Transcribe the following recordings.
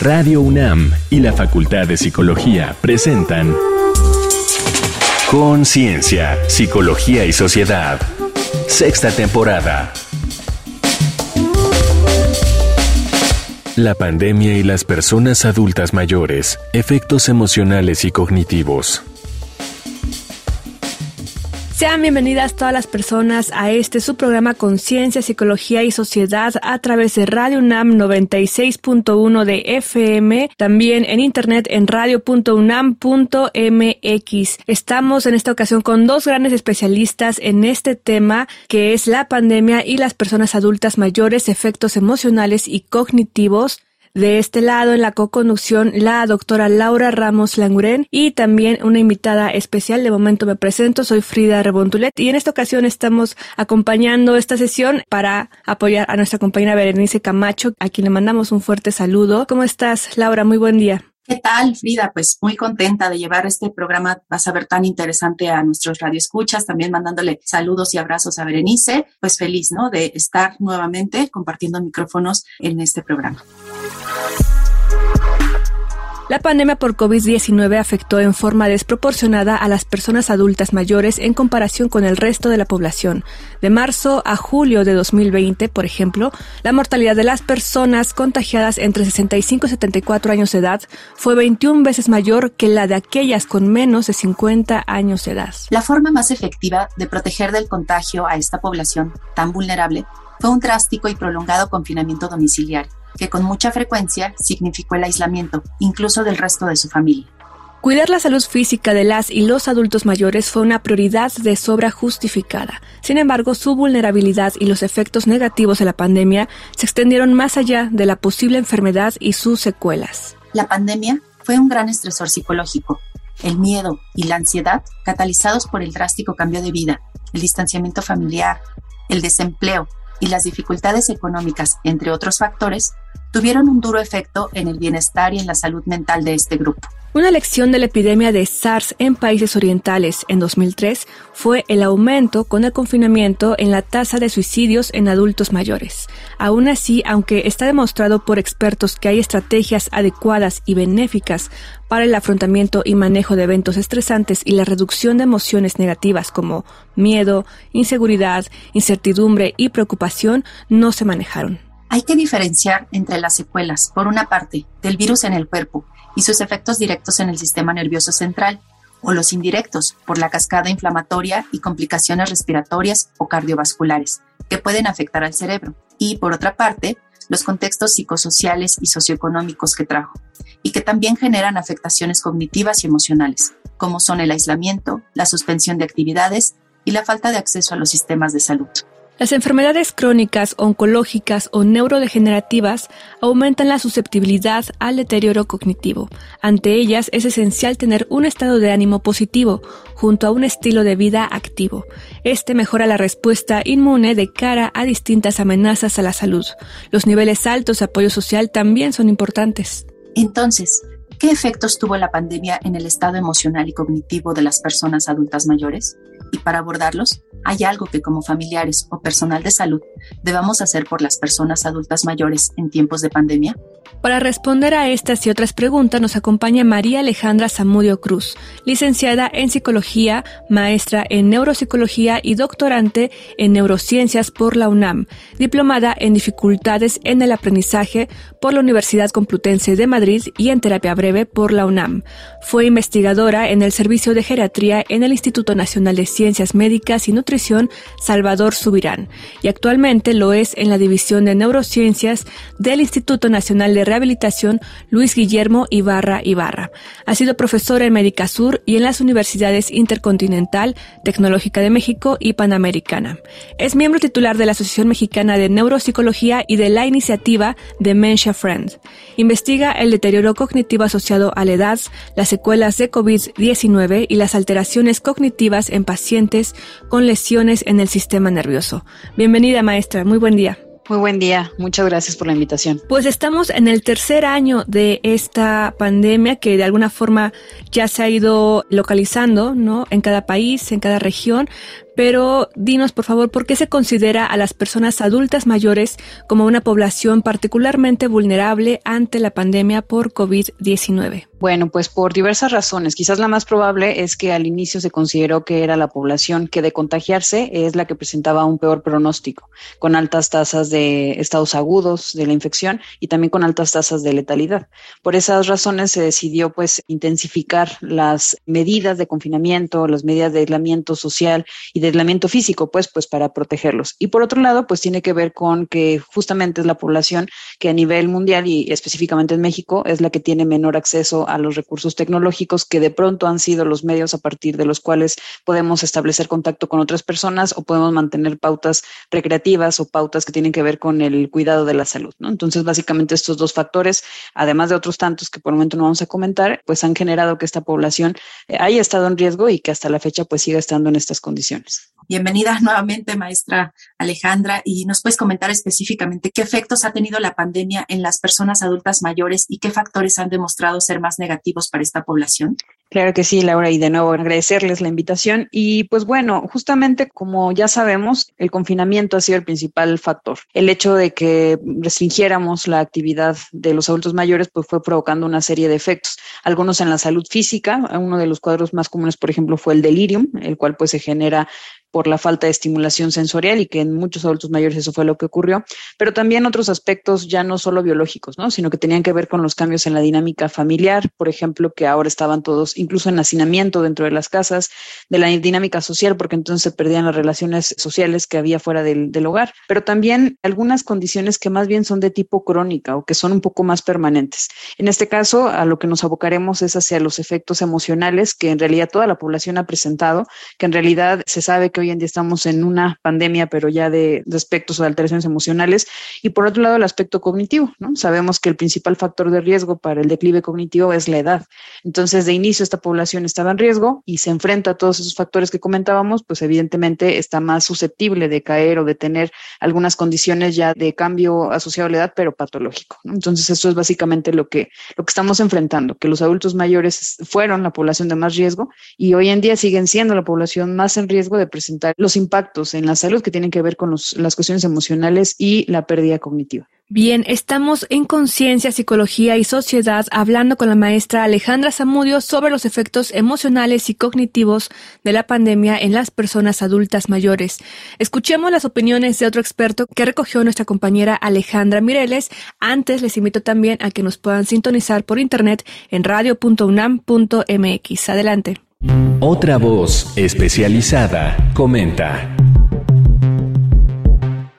Radio UNAM y la Facultad de Psicología presentan Conciencia, Psicología y Sociedad. Sexta temporada. La pandemia y las personas adultas mayores, efectos emocionales y cognitivos. Sean bienvenidas todas las personas a este su programa Conciencia, Psicología y Sociedad a través de Radio UNAM 96.1 de FM, también en internet en radio.unam.mx. Estamos en esta ocasión con dos grandes especialistas en este tema que es la pandemia y las personas adultas mayores, efectos emocionales y cognitivos. De este lado, en la co-conducción, la doctora Laura Ramos Languren y también una invitada especial. De momento me presento, soy Frida Rebontulet y en esta ocasión estamos acompañando esta sesión para apoyar a nuestra compañera Berenice Camacho, a quien le mandamos un fuerte saludo. ¿Cómo estás, Laura? Muy buen día. ¿Qué tal, Frida? Pues muy contenta de llevar este programa, vas a ver tan interesante a nuestros radioescuchas, también mandándole saludos y abrazos a Berenice, pues feliz, ¿no? De estar nuevamente compartiendo micrófonos en este programa. La pandemia por COVID-19 afectó en forma desproporcionada a las personas adultas mayores en comparación con el resto de la población. De marzo a julio de 2020, por ejemplo, la mortalidad de las personas contagiadas entre 65 y 74 años de edad fue 21 veces mayor que la de aquellas con menos de 50 años de edad. La forma más efectiva de proteger del contagio a esta población tan vulnerable fue un drástico y prolongado confinamiento domiciliario que con mucha frecuencia significó el aislamiento, incluso del resto de su familia. Cuidar la salud física de las y los adultos mayores fue una prioridad de sobra justificada. Sin embargo, su vulnerabilidad y los efectos negativos de la pandemia se extendieron más allá de la posible enfermedad y sus secuelas. La pandemia fue un gran estresor psicológico. El miedo y la ansiedad, catalizados por el drástico cambio de vida, el distanciamiento familiar, el desempleo y las dificultades económicas, entre otros factores, tuvieron un duro efecto en el bienestar y en la salud mental de este grupo. Una lección de la epidemia de SARS en países orientales en 2003 fue el aumento con el confinamiento en la tasa de suicidios en adultos mayores. Aún así, aunque está demostrado por expertos que hay estrategias adecuadas y benéficas para el afrontamiento y manejo de eventos estresantes y la reducción de emociones negativas como miedo, inseguridad, incertidumbre y preocupación, no se manejaron. Hay que diferenciar entre las secuelas, por una parte, del virus en el cuerpo y sus efectos directos en el sistema nervioso central, o los indirectos, por la cascada inflamatoria y complicaciones respiratorias o cardiovasculares, que pueden afectar al cerebro, y por otra parte, los contextos psicosociales y socioeconómicos que trajo, y que también generan afectaciones cognitivas y emocionales, como son el aislamiento, la suspensión de actividades y la falta de acceso a los sistemas de salud. Las enfermedades crónicas, oncológicas o neurodegenerativas aumentan la susceptibilidad al deterioro cognitivo. Ante ellas es esencial tener un estado de ánimo positivo junto a un estilo de vida activo. Este mejora la respuesta inmune de cara a distintas amenazas a la salud. Los niveles altos de apoyo social también son importantes. Entonces, ¿qué efectos tuvo la pandemia en el estado emocional y cognitivo de las personas adultas mayores? Y para abordarlos, ¿Hay algo que como familiares o personal de salud debamos hacer por las personas adultas mayores en tiempos de pandemia? Para responder a estas y otras preguntas nos acompaña María Alejandra Zamudio Cruz, licenciada en psicología, maestra en neuropsicología y doctorante en neurociencias por la UNAM, diplomada en dificultades en el aprendizaje por la Universidad Complutense de Madrid y en terapia breve por la UNAM. Fue investigadora en el Servicio de Geriatría en el Instituto Nacional de Ciencias Médicas y Nutrición Salvador Subirán y actualmente lo es en la División de Neurociencias del Instituto Nacional de Rehabilitación Luis Guillermo Ibarra Ibarra. Ha sido profesora en Médica Sur y en las universidades Intercontinental, Tecnológica de México y Panamericana. Es miembro titular de la Asociación Mexicana de Neuropsicología y de la iniciativa Dementia Friend. Investiga el deterioro cognitivo asociado a la edad, las secuelas de COVID-19 y las alteraciones cognitivas en pacientes con lesiones en el sistema nervioso. Bienvenida, maestra. Muy buen día. Muy buen día, muchas gracias por la invitación. Pues estamos en el tercer año de esta pandemia que de alguna forma ya se ha ido localizando, ¿no? En cada país, en cada región, pero dinos por favor por qué se considera a las personas adultas mayores como una población particularmente vulnerable ante la pandemia por COVID-19. Bueno, pues por diversas razones. Quizás la más probable es que al inicio se consideró que era la población que de contagiarse es la que presentaba un peor pronóstico, con altas tasas de estados agudos de la infección y también con altas tasas de letalidad. Por esas razones se decidió pues intensificar las medidas de confinamiento, las medidas de aislamiento social y de aislamiento físico, pues, pues para protegerlos. Y por otro lado, pues tiene que ver con que justamente es la población que a nivel mundial y específicamente en México es la que tiene menor acceso a los recursos tecnológicos que de pronto han sido los medios a partir de los cuales podemos establecer contacto con otras personas o podemos mantener pautas recreativas o pautas que tienen que ver con el cuidado de la salud. Entonces, básicamente estos dos factores, además de otros tantos que por el momento no vamos a comentar, pues han generado que esta población eh, haya estado en riesgo y que hasta la fecha pues siga estando en estas condiciones. Bienvenida nuevamente, maestra Alejandra, y nos puedes comentar específicamente qué efectos ha tenido la pandemia en las personas adultas mayores y qué factores han demostrado ser más negativos para esta población. Claro que sí, Laura, y de nuevo agradecerles la invitación. Y pues bueno, justamente como ya sabemos, el confinamiento ha sido el principal factor. El hecho de que restringiéramos la actividad de los adultos mayores pues fue provocando una serie de efectos, algunos en la salud física. Uno de los cuadros más comunes, por ejemplo, fue el delirium, el cual pues se genera por la falta de estimulación sensorial y que en muchos adultos mayores eso fue lo que ocurrió, pero también otros aspectos ya no solo biológicos, ¿no? sino que tenían que ver con los cambios en la dinámica familiar, por ejemplo, que ahora estaban todos incluso en hacinamiento dentro de las casas, de la dinámica social, porque entonces se perdían las relaciones sociales que había fuera del, del hogar, pero también algunas condiciones que más bien son de tipo crónica o que son un poco más permanentes. En este caso, a lo que nos abocaremos es hacia los efectos emocionales que en realidad toda la población ha presentado, que en realidad se sabe que hoy en día estamos en una pandemia, pero ya de, aspectos o de alteraciones emocionales. Y por otro lado, el aspecto cognitivo, ¿no? Sabemos que el principal factor de riesgo para el declive cognitivo es la edad. Entonces, de inicio, esta población estaba en riesgo y se enfrenta a todos esos factores que comentábamos, pues evidentemente está más susceptible de caer o de tener algunas condiciones ya de cambio asociado a la edad, pero patológico. Entonces, eso es básicamente lo que, lo que estamos enfrentando, que los adultos mayores fueron la población de más riesgo y hoy en día siguen siendo la población más en riesgo de presentar los impactos en la salud que tienen que ver con las cuestiones emocionales y la pérdida cognitiva. Bien, estamos en Conciencia, Psicología y Sociedad hablando con la maestra Alejandra Zamudio sobre los efectos emocionales y cognitivos de la pandemia en las personas adultas mayores. Escuchemos las opiniones de otro experto que recogió nuestra compañera Alejandra Mireles. Antes les invito también a que nos puedan sintonizar por internet en radio.unam.mx. Adelante. Otra voz especializada comenta.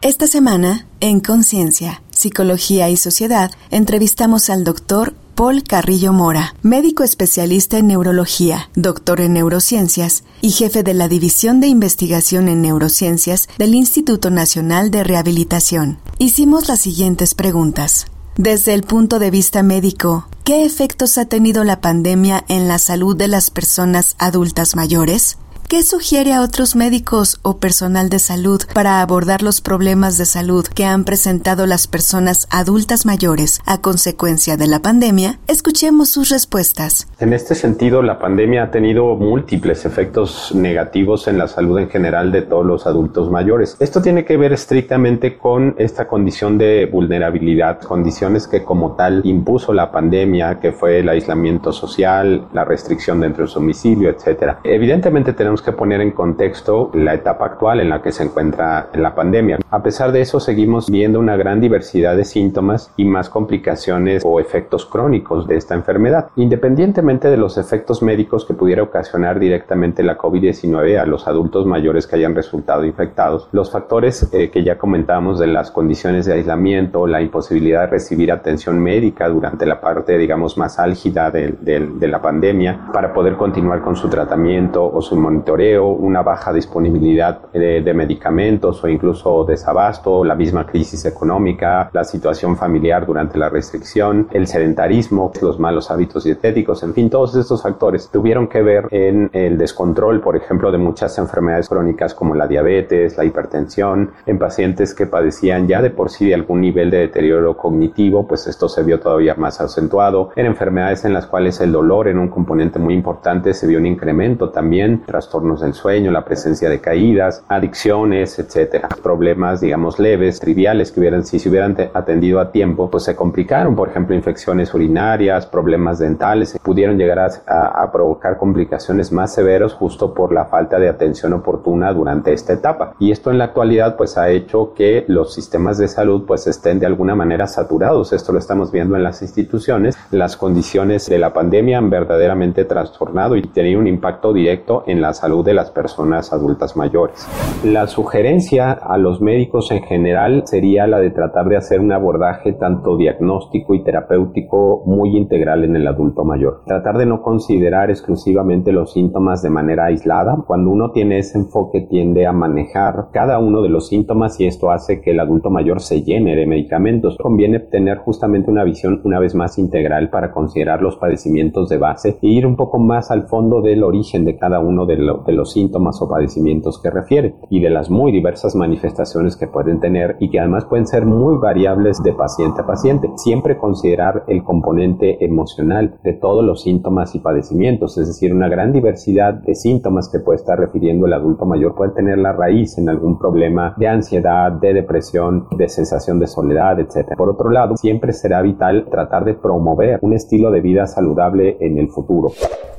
Esta semana, en Conciencia, Psicología y Sociedad, entrevistamos al doctor Paul Carrillo Mora, médico especialista en neurología, doctor en neurociencias y jefe de la División de Investigación en Neurociencias del Instituto Nacional de Rehabilitación. Hicimos las siguientes preguntas. Desde el punto de vista médico, ¿qué efectos ha tenido la pandemia en la salud de las personas adultas mayores? ¿Qué sugiere a otros médicos o personal de salud para abordar los problemas de salud que han presentado las personas adultas mayores a consecuencia de la pandemia? Escuchemos sus respuestas. En este sentido, la pandemia ha tenido múltiples efectos negativos en la salud en general de todos los adultos mayores. Esto tiene que ver estrictamente con esta condición de vulnerabilidad, condiciones que como tal impuso la pandemia, que fue el aislamiento social, la restricción dentro de su domicilio, etc. Evidentemente tenemos que poner en contexto la etapa actual en la que se encuentra la pandemia. A pesar de eso, seguimos viendo una gran diversidad de síntomas y más complicaciones o efectos crónicos de esta enfermedad. Independientemente de los efectos médicos que pudiera ocasionar directamente la COVID-19 a los adultos mayores que hayan resultado infectados, los factores eh, que ya comentamos de las condiciones de aislamiento, la imposibilidad de recibir atención médica durante la parte, digamos, más álgida de, de la pandemia para poder continuar con su tratamiento o su monitoreo una baja disponibilidad de, medicamentos o incluso desabasto, la misma crisis económica, la situación familiar durante la restricción, el sedentarismo, los malos hábitos dietéticos, en fin, todos estos factores tuvieron que ver en el descontrol, por ejemplo, de muchas enfermedades crónicas como la diabetes, la hipertensión, en pacientes que padecían ya de por sí de algún nivel de deterioro cognitivo, pues esto se vio todavía más acentuado, en enfermedades en las cuales el dolor era un componente muy importante, se vio un incremento también, trastornos del sueño, la presencia de caídas, adicciones, etcétera. Problemas, digamos, leves, triviales que hubieran, si se hubieran atendido a tiempo, pues se complicaron. Por ejemplo, infecciones urinarias, problemas dentales, pudieron llegar a, a provocar complicaciones más severos justo por la falta de atención oportuna durante esta etapa. Y esto en la actualidad pues ha hecho que los sistemas de salud pues estén de alguna manera saturados. Esto lo estamos viendo en las instituciones. Las condiciones de la pandemia han verdaderamente trastornado y tenido un impacto directo en la salud de las personas adultas mayores. La sugerencia a los médicos en general sería la de tratar de hacer un abordaje tanto diagnóstico y terapéutico muy integral en el adulto mayor. Tratar de no considerar exclusivamente los síntomas de manera aislada. Cuando uno tiene ese enfoque tiende a manejar cada uno de los síntomas y esto hace que el adulto mayor se llene de medicamentos. Conviene tener justamente una visión una vez más integral para considerar los padecimientos de base e ir un poco más al fondo del origen de cada uno de, de los síntomas o padecimientos que refiere y de las muy diversas manifestaciones que pueden tener y que además pueden ser muy variables de paciente a paciente. Siempre considerar el componente emocional de todos los síntomas y padecimientos, es decir, una gran diversidad de síntomas que puede estar refiriendo el adulto mayor puede tener la raíz en algún problema de ansiedad, de depresión, de sensación de soledad, etc. Por otro lado, siempre será vital tratar de promover un estilo de vida saludable en el futuro.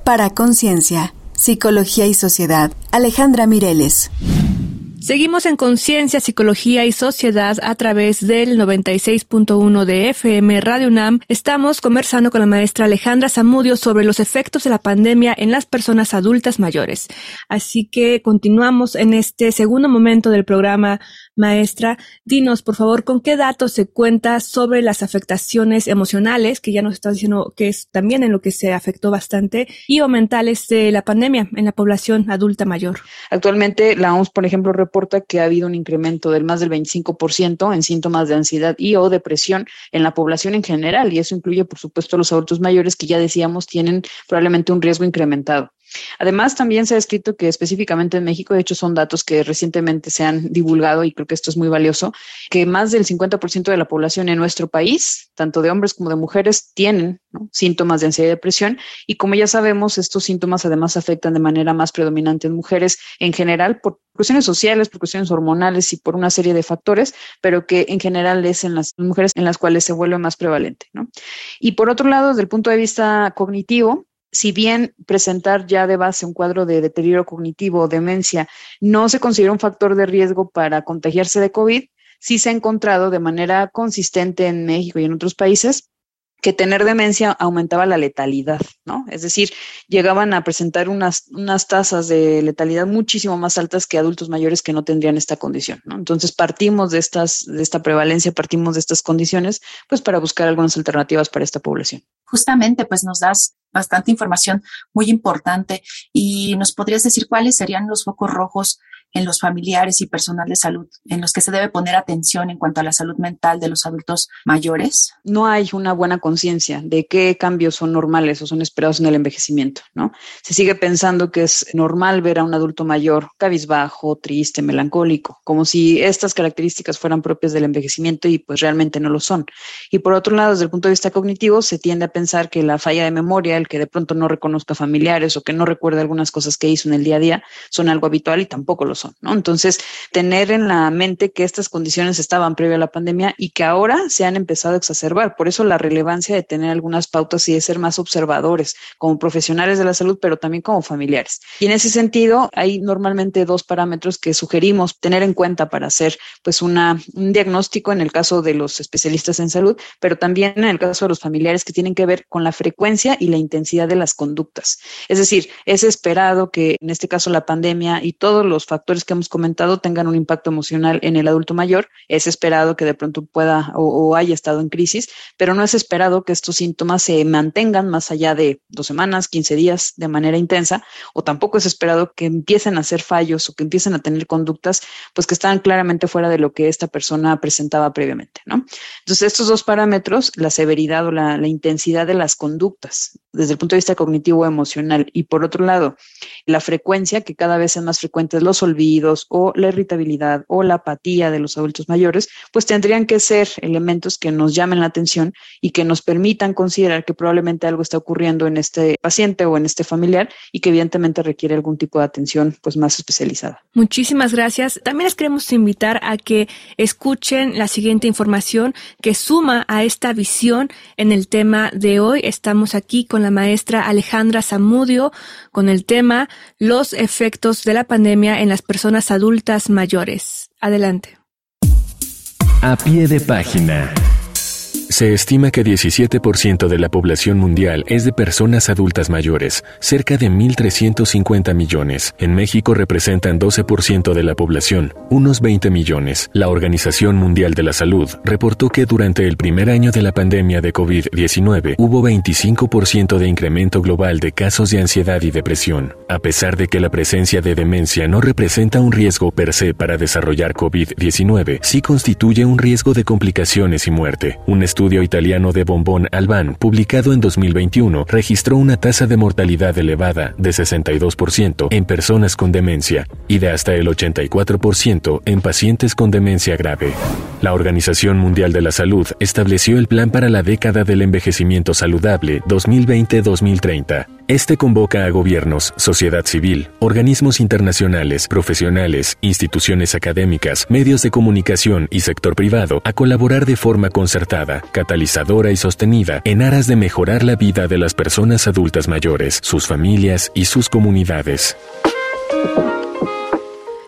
Para Conciencia, Psicología y Sociedad, Alejandra Mireles. Seguimos en Conciencia, Psicología y Sociedad a través del 96.1 de FM Radio UNAM. Estamos conversando con la maestra Alejandra Zamudio sobre los efectos de la pandemia en las personas adultas mayores. Así que continuamos en este segundo momento del programa Maestra, dinos, por favor, con qué datos se cuenta sobre las afectaciones emocionales, que ya nos está diciendo que es también en lo que se afectó bastante, y o mentales de la pandemia en la población adulta mayor. Actualmente, la OMS, por ejemplo, reporta que ha habido un incremento del más del 25% en síntomas de ansiedad y o depresión en la población en general, y eso incluye, por supuesto, los adultos mayores que ya decíamos tienen probablemente un riesgo incrementado. Además, también se ha escrito que específicamente en México, de hecho son datos que recientemente se han divulgado y creo que esto es muy valioso, que más del 50% de la población en nuestro país, tanto de hombres como de mujeres, tienen síntomas de ansiedad y depresión. Y como ya sabemos, estos síntomas además afectan de manera más predominante en mujeres en general por cuestiones sociales, por cuestiones hormonales y por una serie de factores, pero que en general es en las mujeres en las cuales se vuelve más prevalente. Y por otro lado, desde el punto de vista cognitivo, si bien presentar ya de base un cuadro de deterioro cognitivo o demencia no se considera un factor de riesgo para contagiarse de COVID, sí se ha encontrado de manera consistente en México y en otros países que tener demencia aumentaba la letalidad, ¿no? Es decir, llegaban a presentar unas, unas tasas de letalidad muchísimo más altas que adultos mayores que no tendrían esta condición, ¿no? Entonces partimos de estas, de esta prevalencia, partimos de estas condiciones, pues para buscar algunas alternativas para esta población. Justamente, pues nos das bastante información muy importante y nos podrías decir cuáles serían los focos rojos en los familiares y personal de salud en los que se debe poner atención en cuanto a la salud mental de los adultos mayores? No hay una buena conciencia de qué cambios son normales o son esperados en el envejecimiento, ¿no? Se sigue pensando que es normal ver a un adulto mayor cabizbajo, triste, melancólico, como si estas características fueran propias del envejecimiento y pues realmente no lo son. Y por otro lado, desde el punto de vista cognitivo, se tiende a pensar que la falla de memoria, el que de pronto no reconozca familiares o que no recuerde algunas cosas que hizo en el día a día, son algo habitual y tampoco lo Entonces, tener en la mente que estas condiciones estaban previo a la pandemia y que ahora se han empezado a exacerbar. Por eso la relevancia de tener algunas pautas y de ser más observadores como profesionales de la salud, pero también como familiares. Y en ese sentido, hay normalmente dos parámetros que sugerimos tener en cuenta para hacer pues una, un diagnóstico en el caso de los especialistas en salud, pero también en el caso de los familiares que tienen que ver con la frecuencia y la intensidad de las conductas. Es decir, es esperado que en este caso la pandemia y todos los factores que hemos comentado tengan un impacto emocional en el adulto mayor. Es esperado que de pronto pueda o, haya estado en crisis, pero no es esperado que estos síntomas se mantengan más allá de dos semanas, 15 días de manera intensa, o tampoco es esperado que empiecen a hacer fallos o que empiecen a tener conductas, pues que están claramente fuera de lo que esta persona presentaba previamente, ¿no? Entonces, estos dos parámetros, la severidad o la, intensidad de las conductas desde el punto de vista cognitivo emocional y por otro lado, la frecuencia, que cada vez es más frecuentes los olvidos, o la irritabilidad o la apatía de los adultos mayores, pues tendrían que ser elementos que nos llamen la atención y que nos permitan considerar que probablemente algo está ocurriendo en este paciente o en este familiar y que evidentemente requiere algún tipo de atención pues más especializada. Muchísimas gracias. También les queremos invitar a que escuchen la siguiente información que suma a esta visión en el tema de hoy. Estamos aquí con la maestra Alejandra Zamudio con el tema Los efectos de la pandemia en las personas adultas mayores. Adelante. A pie de página. Se estima que 17% de la población mundial es de personas adultas mayores, cerca de 1.350 millones. En México representan 12% de la población, unos 20 millones. La Organización Mundial de la Salud reportó que durante el primer año de la pandemia de COVID-19 hubo 25% de incremento global de casos de ansiedad y depresión. A pesar de que la presencia de demencia no representa un riesgo per se para desarrollar COVID-19, sí constituye un riesgo de complicaciones y muerte. Un estudio italiano de Bombón Alban, publicado en 2021, registró una tasa de mortalidad elevada de 62% en personas con demencia y de hasta el 84% en pacientes con demencia grave. La Organización Mundial de la Salud estableció el Plan para la década del envejecimiento saludable 2020-2030. Este convoca a gobiernos, sociedad civil, organismos internacionales, profesionales, instituciones académicas, medios de comunicación y sector privado a colaborar de forma concertada, catalizadora y sostenida en aras de mejorar la vida de las personas adultas mayores, sus familias y sus comunidades.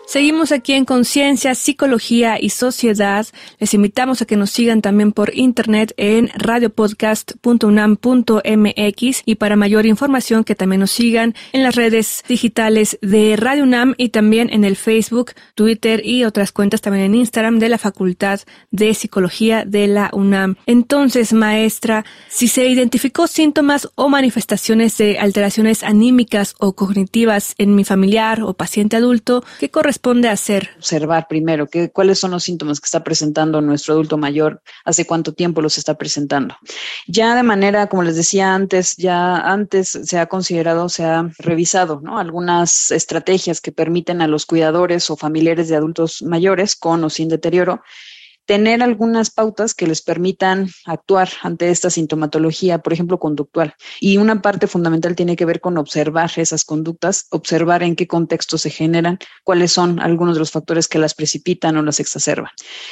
Seguimos aquí en Conciencia, Psicología y Sociedad. Les invitamos a que nos sigan también por internet en radiopodcast.unam.mx y para mayor información que también nos sigan en las redes digitales de Radio UNAM y también en el Facebook, Twitter y otras cuentas también en Instagram de la Facultad de Psicología de la UNAM. Entonces, maestra, si se identificó síntomas o manifestaciones de alteraciones anímicas o cognitivas en mi familiar o paciente adulto, ¿qué corresponde hacer? Observar primero que, cuáles son los síntomas que está presentando nuestro adulto mayor, hace cuánto tiempo los está presentando. Ya de manera, como les decía antes, ya antes se ha considerado, se ha revisado ¿no? algunas estrategias que permiten a los cuidadores o familiares de adultos mayores con o sin deterioro tener algunas pautas que les permitan actuar ante esta sintomatología, por ejemplo, conductual. Y una parte fundamental tiene que ver con observar esas conductas, observar en qué contexto se generan, cuáles son algunos de los factores que las precipitan o las exacerban.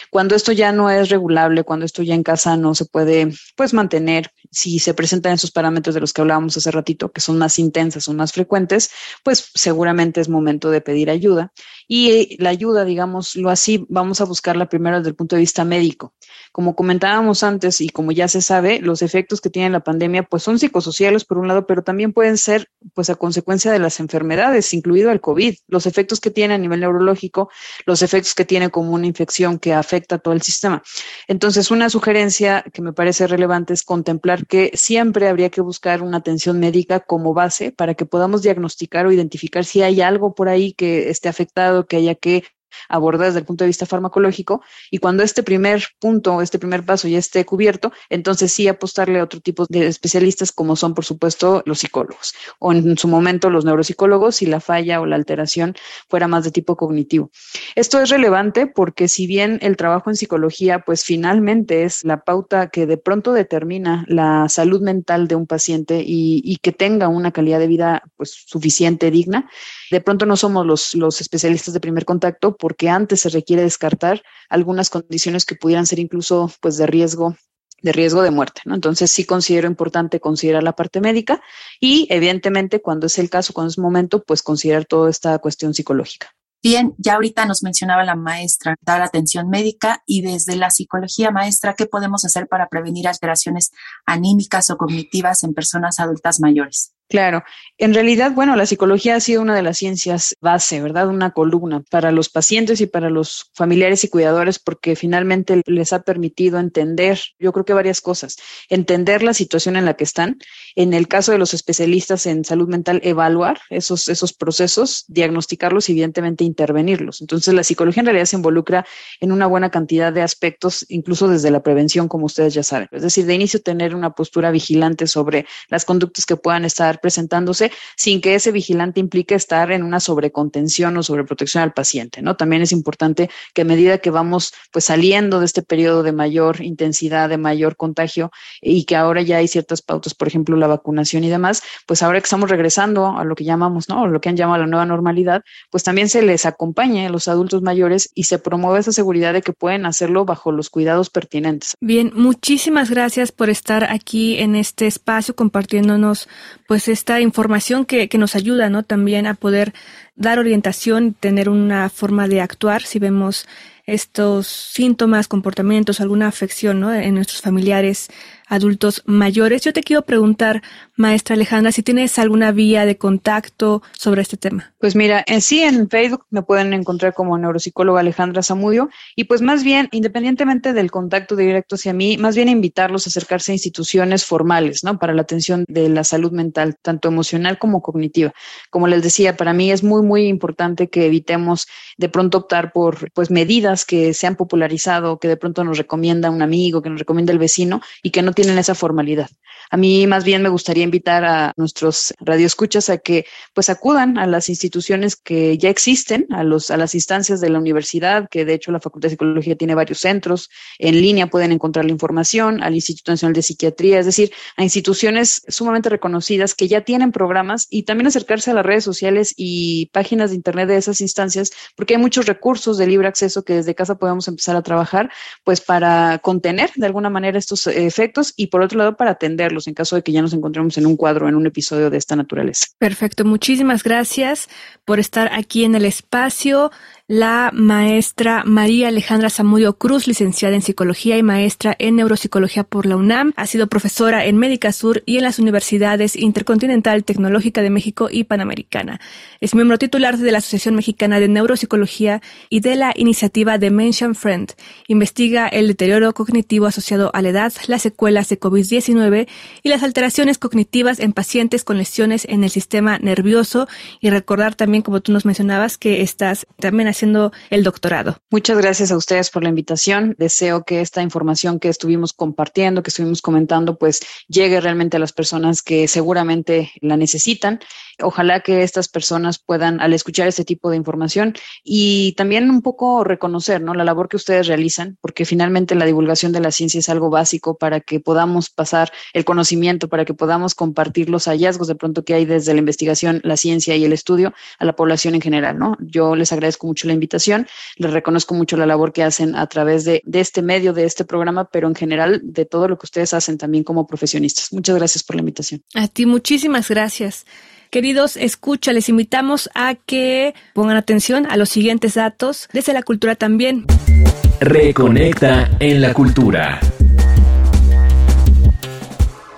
Cuando esto ya no es regulable, cuando esto ya en casa no se puede pues mantener, si se presentan esos parámetros de los que hablábamos hace ratito, que son más intensas, son más frecuentes, pues seguramente es momento de pedir ayuda. Y la ayuda, digámoslo así, vamos a buscarla primero desde el punto de vista médico. Como comentábamos antes y como ya se sabe, los efectos que tiene la pandemia pues son psicosociales por un lado, pero también pueden ser pues a consecuencia de las enfermedades, incluido el COVID, los efectos que tiene a nivel neurológico, los efectos que tiene como una infección que afecta a todo el sistema. Entonces, una sugerencia que me parece relevante es contemplar que siempre habría que buscar una atención médica como base para que podamos diagnosticar o identificar si hay algo por ahí que esté afectado, que haya que abordar desde el punto de vista farmacológico y cuando este primer punto, este primer paso ya esté cubierto, entonces sí apostarle a otro tipo de especialistas como son por supuesto los psicólogos o en su momento los neuropsicólogos si la falla o la alteración fuera más de tipo cognitivo. Esto es relevante porque si bien el trabajo en psicología pues finalmente es la pauta que de pronto determina la salud mental de un paciente y, y que tenga una calidad de vida pues suficiente, digna, de pronto no somos los, los especialistas de primer contacto porque antes se requiere descartar algunas condiciones que pudieran ser incluso pues de riesgo de riesgo de muerte. Entonces sí considero importante considerar la parte médica y evidentemente cuando es el caso, cuando es momento, pues considerar toda esta cuestión psicológica. Bien, ya ahorita nos mencionaba la maestra, dar atención médica y desde la psicología maestra, ¿qué podemos hacer para prevenir alteraciones anímicas o cognitivas en personas adultas mayores? Claro, en realidad, bueno, la psicología ha sido una de las ciencias base, ¿verdad? Una columna para los pacientes y para los familiares y cuidadores porque finalmente les ha permitido entender, yo creo que varias cosas, entender la situación en la que están, en el caso de los especialistas en salud mental, evaluar esos, esos procesos, diagnosticarlos y evidentemente intervenirlos. Entonces, la psicología en realidad se involucra en una buena cantidad de aspectos, incluso desde la prevención, como ustedes ya saben. Es decir, de inicio tener una postura vigilante sobre las conductas que puedan estar presentándose sin que ese vigilante implique estar en una sobrecontención o sobreprotección al paciente, ¿no? También es importante que a medida que vamos pues saliendo de este periodo de mayor intensidad, de mayor contagio y que ahora ya hay ciertas pautas, por ejemplo, la vacunación y demás, pues ahora que estamos regresando a lo que llamamos, ¿no? Lo que han llamado la nueva normalidad, pues también se les acompañe a los adultos mayores y se promueve esa seguridad de que pueden hacerlo bajo los cuidados pertinentes. Bien, muchísimas gracias por estar aquí en este espacio compartiéndonos pues esta información que, que nos ayuda, ¿no? También a poder dar orientación, tener una forma de actuar si vemos estos síntomas, comportamientos, alguna afección ¿no? en nuestros familiares adultos mayores. Yo te quiero preguntar, maestra Alejandra, si tienes alguna vía de contacto sobre este tema. Pues mira, en sí en Facebook me pueden encontrar como neuropsicóloga Alejandra Zamudio y pues más bien, independientemente del contacto directo hacia mí, más bien invitarlos a acercarse a instituciones formales, ¿no? Para la atención de la salud mental, tanto emocional como cognitiva. Como les decía, para mí es muy, muy importante que evitemos de pronto optar por pues medidas que se han popularizado, que de pronto nos recomienda un amigo, que nos recomienda el vecino y que no tienen esa formalidad. A mí más bien me gustaría invitar a nuestros radioescuchas a que pues acudan a las instituciones que ya existen, a los a las instancias de la universidad, que de hecho la Facultad de Psicología tiene varios centros, en línea pueden encontrar la información, al Instituto Nacional de Psiquiatría, es decir, a instituciones sumamente reconocidas que ya tienen programas y también acercarse a las redes sociales y páginas de internet de esas instancias, porque hay muchos recursos de libre acceso que desde casa podemos empezar a trabajar pues para contener de alguna manera estos efectos y por otro lado para atenderlos en caso de que ya nos encontremos en un cuadro, en un episodio de esta naturaleza. Perfecto, muchísimas gracias por estar aquí en el espacio la maestra María Alejandra Zamudio Cruz, licenciada en Psicología y maestra en Neuropsicología por la UNAM. Ha sido profesora en Médica Sur y en las universidades Intercontinental Tecnológica de México y Panamericana. Es miembro titular de la Asociación Mexicana de Neuropsicología y de la iniciativa Dementia Friend. Investiga el deterioro cognitivo asociado a la edad, las secuelas de COVID-19 y las alteraciones cognitivas en pacientes con lesiones en el sistema nervioso. Y recordar también, como tú nos mencionabas, que estás también haciendo el doctorado. Muchas gracias a ustedes por la invitación. Deseo que esta información que estuvimos compartiendo, que estuvimos comentando, pues llegue realmente a las personas que seguramente la necesitan. Ojalá que estas personas puedan, al escuchar este tipo de información y también un poco reconocer ¿no? la labor que ustedes realizan, porque finalmente la divulgación de la ciencia es algo básico para que podamos pasar el conocimiento, para que podamos compartir los hallazgos de pronto que hay desde la investigación, la ciencia y el estudio a la población en general. ¿no? Yo les agradezco mucho la invitación, les reconozco mucho la labor que hacen a través de, de este medio, de este programa, pero en general de todo lo que ustedes hacen también como profesionistas. Muchas gracias por la invitación. A ti, muchísimas gracias. Queridos, escucha, les invitamos a que pongan atención a los siguientes datos desde la cultura también. Reconecta en la cultura.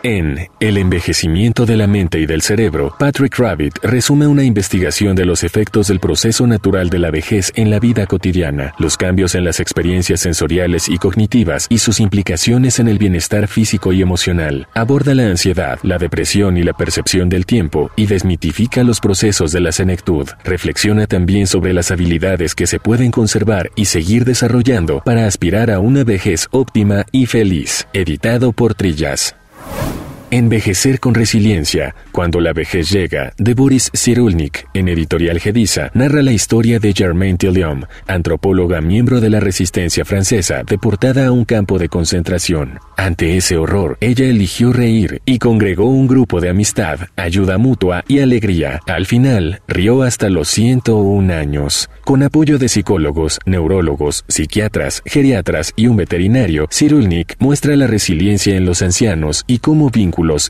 En El envejecimiento de la mente y del cerebro, Patrick Rabbit resume una investigación de los efectos del proceso natural de la vejez en la vida cotidiana, los cambios en las experiencias sensoriales y cognitivas y sus implicaciones en el bienestar físico y emocional. Aborda la ansiedad, la depresión y la percepción del tiempo y desmitifica los procesos de la senectud. Reflexiona también sobre las habilidades que se pueden conservar y seguir desarrollando para aspirar a una vejez óptima y feliz. Editado por Trillas. Thank you. Envejecer con resiliencia, cuando la vejez llega, de Boris Cyrulnik, en Editorial Gedisa, narra la historia de Germaine Tillion, antropóloga miembro de la resistencia francesa, deportada a un campo de concentración. Ante ese horror, ella eligió reír y congregó un grupo de amistad, ayuda mutua y alegría. Al final, rió hasta los 101 años. Con apoyo de psicólogos, neurólogos, psiquiatras, geriatras y un veterinario, Cyrulnik muestra la resiliencia en los ancianos y cómo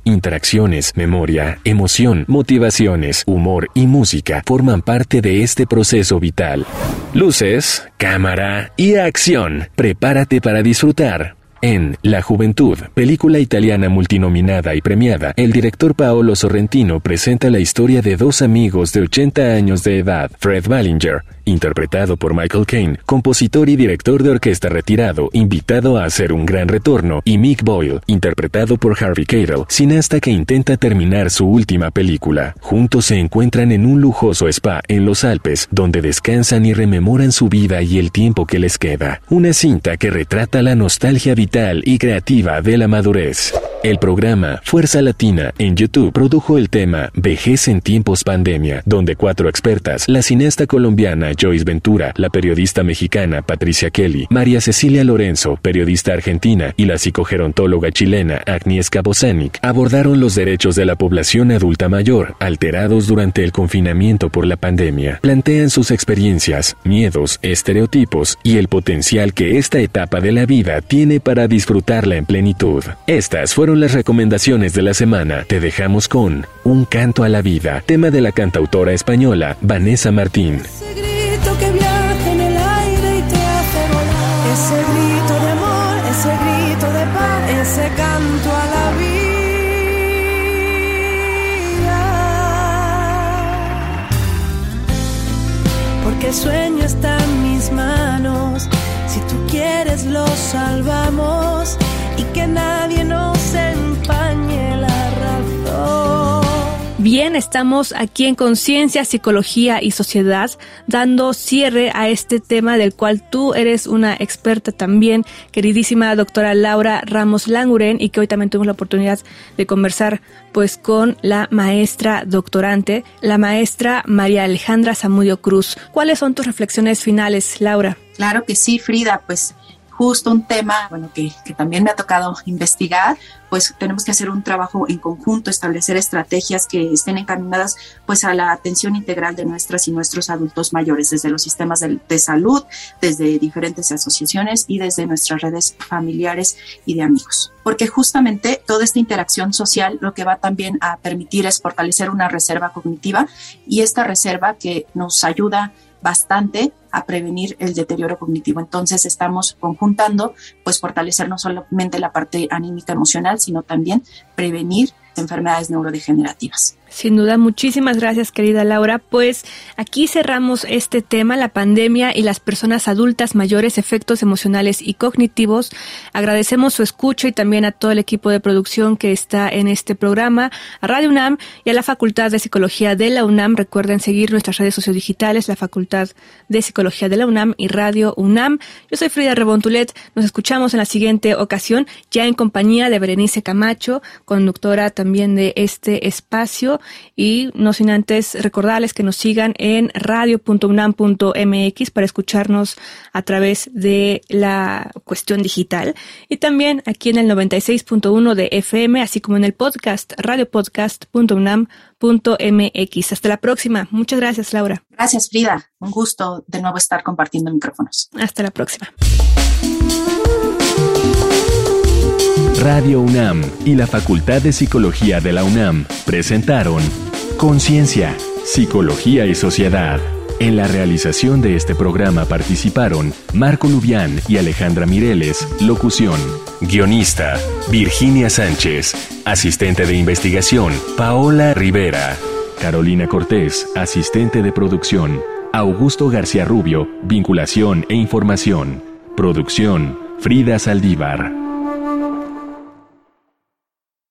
interacciones, memoria, emoción, motivaciones, humor y música forman parte de este proceso vital. Luces, cámara y acción. Prepárate para disfrutar. En La Juventud, película italiana multinominada y premiada, el director Paolo Sorrentino presenta la historia de dos amigos de 80 años de edad, Fred Ballinger, interpretado por Michael Caine, compositor y director de orquesta retirado, invitado a hacer un gran retorno, y Mick Boyle, interpretado por Harvey Keitel, cineasta que intenta terminar su última película. Juntos se encuentran en un lujoso spa en los Alpes, donde descansan y rememoran su vida y el tiempo que les queda. Una cinta que retrata la nostalgia vital y creativa de la madurez. El programa Fuerza Latina en YouTube produjo el tema Vejez en tiempos pandemia, donde cuatro expertas, la cineasta colombiana Joyce Ventura, la periodista mexicana Patricia Kelly, María Cecilia Lorenzo, periodista argentina, y la psicogerontóloga chilena Agnieszka Bosanic, abordaron los derechos de la población adulta mayor, alterados durante el confinamiento por la pandemia. Plantean sus experiencias, miedos, estereotipos y el potencial que esta etapa de la vida tiene para disfrutarla en plenitud. Estas fueron las recomendaciones de la semana. Te dejamos con Un canto a la vida, tema de la cantautora española Vanessa Martín. Porque el sueño está en mis manos. Si tú quieres, lo salvamos. Y que nadie nos empañe la razón. Bien, estamos aquí en Conciencia, Psicología y Sociedad, dando cierre a este tema del cual tú eres una experta también, queridísima doctora Laura Ramos Languren, y que hoy también tuvimos la oportunidad de conversar pues con la maestra doctorante, la maestra María Alejandra Zamudio Cruz. ¿Cuáles son tus reflexiones finales, Laura? Claro que sí, Frida, pues justo un tema, bueno, que, que, también me ha tocado investigar, pues tenemos que hacer un trabajo en conjunto, establecer estrategias que estén encaminadas pues a la atención integral de nuestras y nuestros adultos mayores, desde los sistemas de, de salud, desde diferentes asociaciones y desde nuestras redes familiares y de amigos. Porque justamente toda esta interacción social lo que va también a permitir es fortalecer una reserva cognitiva y esta reserva que nos ayuda bastante a prevenir el deterioro cognitivo. Entonces estamos conjuntando, pues fortalecer no solamente la parte anímica emocional, sino también prevenir enfermedades neurodegenerativas. Sin duda, muchísimas gracias querida Laura. Pues aquí cerramos este tema, la pandemia y las personas adultas mayores, efectos emocionales y cognitivos. Agradecemos su escucha y también a todo el equipo de producción que está en este programa, a Radio UNAM y a la Facultad de Psicología de la UNAM. Recuerden seguir nuestras redes sociodigitales, la Facultad de Psicología de la UNAM y Radio UNAM. Yo soy Frida Rebontulet. Nos escuchamos en la siguiente ocasión, ya en compañía de Berenice Camacho, conductora también de este espacio y no sin antes recordarles que nos sigan en radio.unam.mx para escucharnos a través de la cuestión digital y también aquí en el 96.1 de FM, así como en el podcast radiopodcast.unam.mx. Hasta la próxima. Muchas gracias, Laura. Gracias, Frida. Un gusto de nuevo estar compartiendo micrófonos. Hasta la próxima. Radio UNAM y la Facultad de Psicología de la UNAM presentaron Conciencia, Psicología y Sociedad. En la realización de este programa participaron Marco Lubián y Alejandra Mireles, locución. Guionista, Virginia Sánchez. Asistente de investigación, Paola Rivera. Carolina Cortés, asistente de producción. Augusto García Rubio, vinculación e información. Producción, Frida Saldívar.